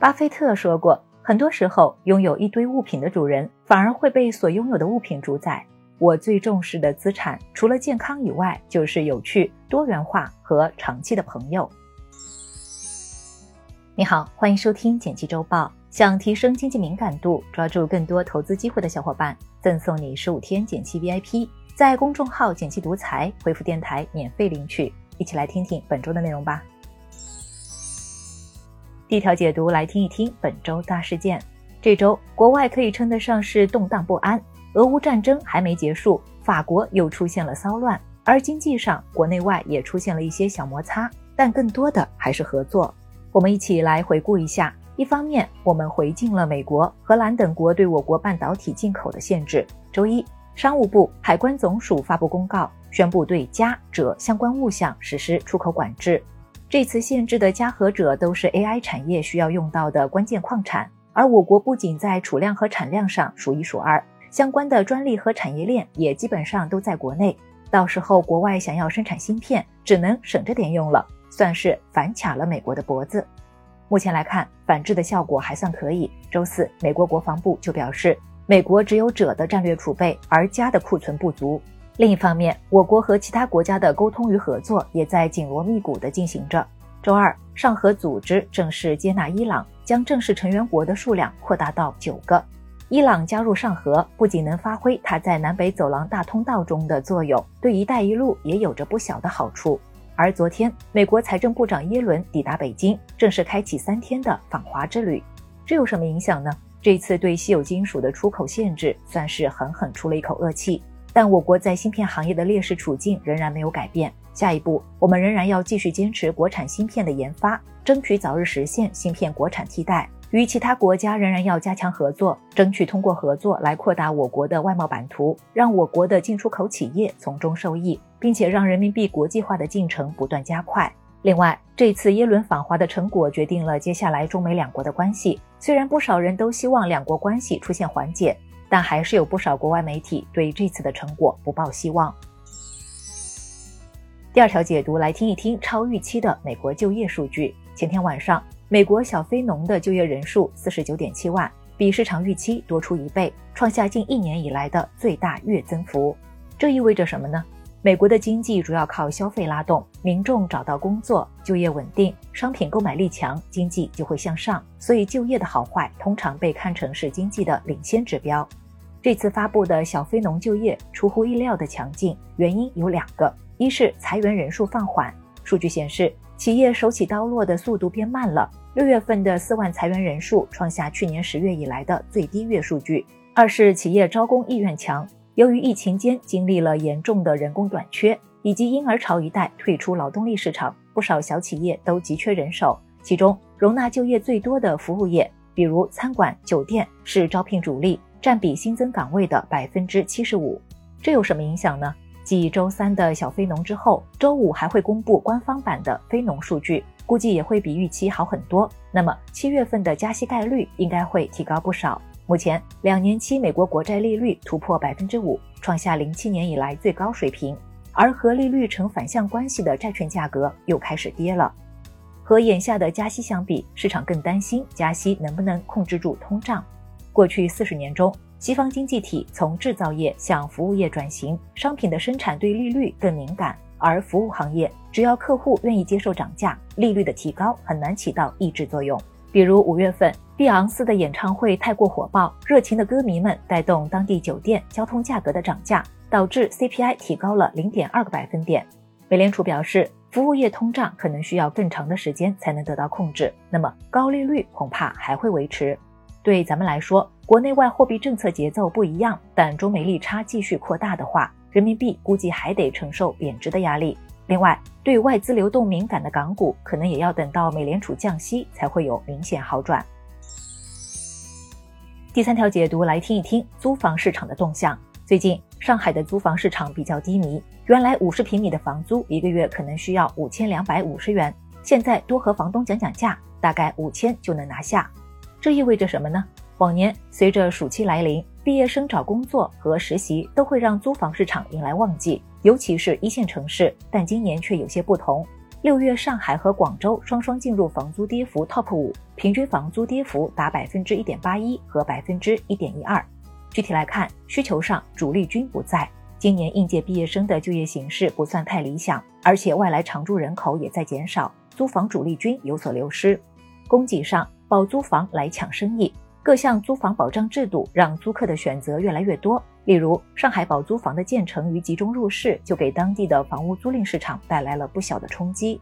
巴菲特说过，很多时候拥有一堆物品的主人，反而会被所拥有的物品主宰。我最重视的资产，除了健康以外，就是有趣、多元化和长期的朋友。你好，欢迎收听《简七周报》。想提升经济敏感度，抓住更多投资机会的小伙伴，赠送你十五天简七 VIP，在公众号“简七独裁”回复“电台”免费领取。一起来听听本周的内容吧。第一条解读，来听一听本周大事件。这周国外可以称得上是动荡不安，俄乌战争还没结束，法国又出现了骚乱，而经济上国内外也出现了一些小摩擦，但更多的还是合作。我们一起来回顾一下。一方面，我们回敬了美国、荷兰等国对我国半导体进口的限制。周一，商务部、海关总署发布公告，宣布对镓、锗相关物项实施出口管制。这次限制的镓和锗都是 AI 产业需要用到的关键矿产，而我国不仅在储量和产量上数一数二，相关的专利和产业链也基本上都在国内。到时候国外想要生产芯片，只能省着点用了，算是反卡了美国的脖子。目前来看，反制的效果还算可以。周四，美国国防部就表示，美国只有锗的战略储备，而镓的库存不足。另一方面，我国和其他国家的沟通与合作也在紧锣密鼓地进行着。周二，上合组织正式接纳伊朗，将正式成员国的数量扩大到九个。伊朗加入上合，不仅能发挥它在南北走廊大通道中的作用，对“一带一路”也有着不小的好处。而昨天，美国财政部长耶伦抵达北京，正式开启三天的访华之旅。这有什么影响呢？这次对稀有金属的出口限制，算是狠狠出了一口恶气。但我国在芯片行业的劣势处境仍然没有改变。下一步，我们仍然要继续坚持国产芯片的研发，争取早日实现芯片国产替代。与其他国家仍然要加强合作，争取通过合作来扩大我国的外贸版图，让我国的进出口企业从中受益，并且让人民币国际化的进程不断加快。另外，这次耶伦访华的成果决定了接下来中美两国的关系。虽然不少人都希望两国关系出现缓解。但还是有不少国外媒体对这次的成果不抱希望。第二条解读来听一听超预期的美国就业数据。前天晚上，美国小非农的就业人数四十九点七万，比市场预期多出一倍，创下近一年以来的最大月增幅。这意味着什么呢？美国的经济主要靠消费拉动，民众找到工作，就业稳定，商品购买力强，经济就会向上。所以就业的好坏通常被看成是经济的领先指标。这次发布的小非农就业出乎意料的强劲，原因有两个：一是裁员人数放缓，数据显示企业手起刀落的速度变慢了。六月份的四万裁员人数创下去年十月以来的最低月数据；二是企业招工意愿强。由于疫情间经历了严重的人工短缺，以及婴儿潮一代退出劳动力市场，不少小企业都急缺人手。其中，容纳就业最多的服务业，比如餐馆、酒店，是招聘主力。占比新增岗位的百分之七十五，这有什么影响呢？继周三的小非农之后，周五还会公布官方版的非农数据，估计也会比预期好很多。那么七月份的加息概率应该会提高不少。目前两年期美国国债利率突破百分之五，创下零七年以来最高水平，而和利率成反向关系的债券价格又开始跌了。和眼下的加息相比，市场更担心加息能不能控制住通胀。过去四十年中，西方经济体从制造业向服务业转型，商品的生产对利率更敏感，而服务行业只要客户愿意接受涨价，利率的提高很难起到抑制作用。比如五月份，碧昂斯的演唱会太过火爆，热情的歌迷们带动当地酒店、交通价格的涨价，导致 CPI 提高了零点二个百分点。美联储表示，服务业通胀可能需要更长的时间才能得到控制，那么高利率恐怕还会维持。对咱们来说，国内外货币政策节奏不一样，但中美利差继续扩大的话，人民币估计还得承受贬值的压力。另外，对外资流动敏感的港股，可能也要等到美联储降息才会有明显好转。第三条解读来听一听租房市场的动向。最近上海的租房市场比较低迷，原来五十平米的房租一个月可能需要五千两百五十元，现在多和房东讲讲价，大概五千就能拿下。这意味着什么呢？往年随着暑期来临，毕业生找工作和实习都会让租房市场迎来旺季，尤其是一线城市。但今年却有些不同，六月上海和广州双双进入房租跌幅 TOP 五，平均房租跌幅达百分之一点八一和百分之一点一二。具体来看，需求上主力军不在，今年应届毕业生的就业形势不算太理想，而且外来常住人口也在减少，租房主力军有所流失。供给上，保租房来抢生意，各项租房保障制度让租客的选择越来越多。例如，上海保租房的建成与集中入市，就给当地的房屋租赁市场带来了不小的冲击。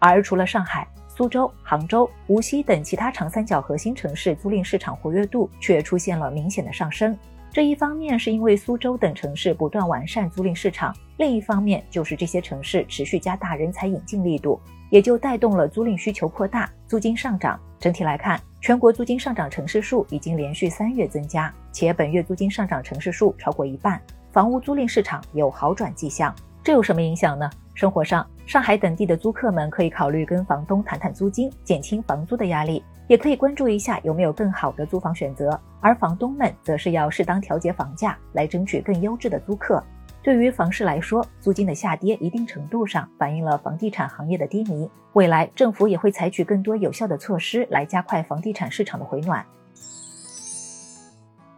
而除了上海、苏州、杭州、无锡等其他长三角核心城市，租赁市场活跃度却出现了明显的上升。这一方面是因为苏州等城市不断完善租赁市场，另一方面就是这些城市持续加大人才引进力度，也就带动了租赁需求扩大，租金上涨。整体来看，全国租金上涨城市数已经连续三月增加。且本月租金上涨城市数超过一半，房屋租赁市场有好转迹象。这有什么影响呢？生活上，上海等地的租客们可以考虑跟房东谈谈租金，减轻房租的压力；也可以关注一下有没有更好的租房选择。而房东们则是要适当调节房价，来争取更优质的租客。对于房市来说，租金的下跌一定程度上反映了房地产行业的低迷。未来政府也会采取更多有效的措施来加快房地产市场的回暖。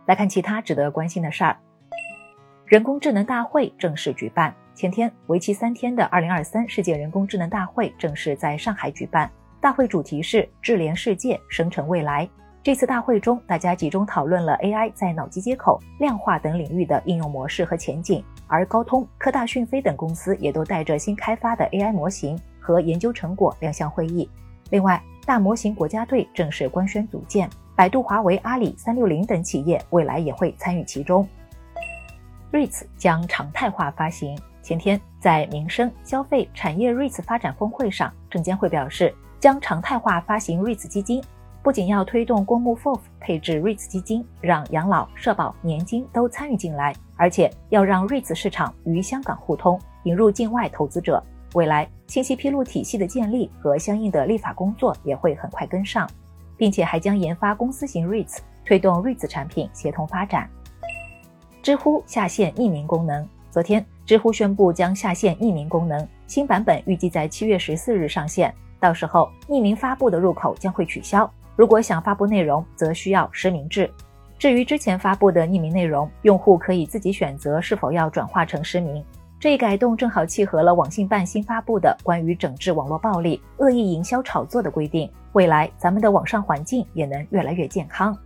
来看其他值得关心的事儿。人工智能大会正式举办，前天为期三天的二零二三世界人工智能大会正式在上海举办。大会主题是智联世界，生成未来。这次大会中，大家集中讨论了 AI 在脑机接口、量化等领域的应用模式和前景。而高通、科大讯飞等公司也都带着新开发的 AI 模型和研究成果亮相会议。另外，大模型国家队正式官宣组建。百度、华为、阿里、三六零等企业未来也会参与其中。REITs 将常态化发行。前天在民生消费产业 REITs 发展峰会上，证监会表示将常态化发行 REITs 基金，不仅要推动公募 FOF 配置 REITs 基金，让养老、社保、年金都参与进来，而且要让 REITs 市场与香港互通，引入境外投资者。未来信息披露体系的建立和相应的立法工作也会很快跟上。并且还将研发公司型 REITs，推动 REITs 产品协同发展。知乎下线匿名功能，昨天知乎宣布将下线匿名功能，新版本预计在七月十四日上线，到时候匿名发布的入口将会取消，如果想发布内容，则需要实名制。至于之前发布的匿名内容，用户可以自己选择是否要转化成实名。这一改动正好契合了网信办新发布的关于整治网络暴力、恶意营销炒作的规定。未来咱们的网上环境也能越来越健康。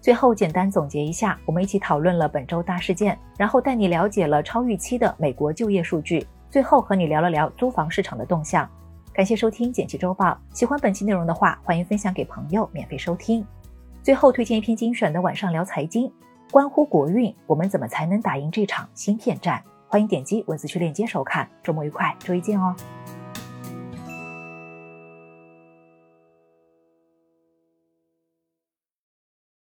最后简单总结一下，我们一起讨论了本周大事件，然后带你了解了超预期的美国就业数据，最后和你聊了聊租房市场的动向。感谢收听简七周报，喜欢本期内容的话，欢迎分享给朋友免费收听。最后推荐一篇精选的晚上聊财经。关乎国运，我们怎么才能打赢这场芯片战？欢迎点击文字区链接收看。周末愉快，周一见哦。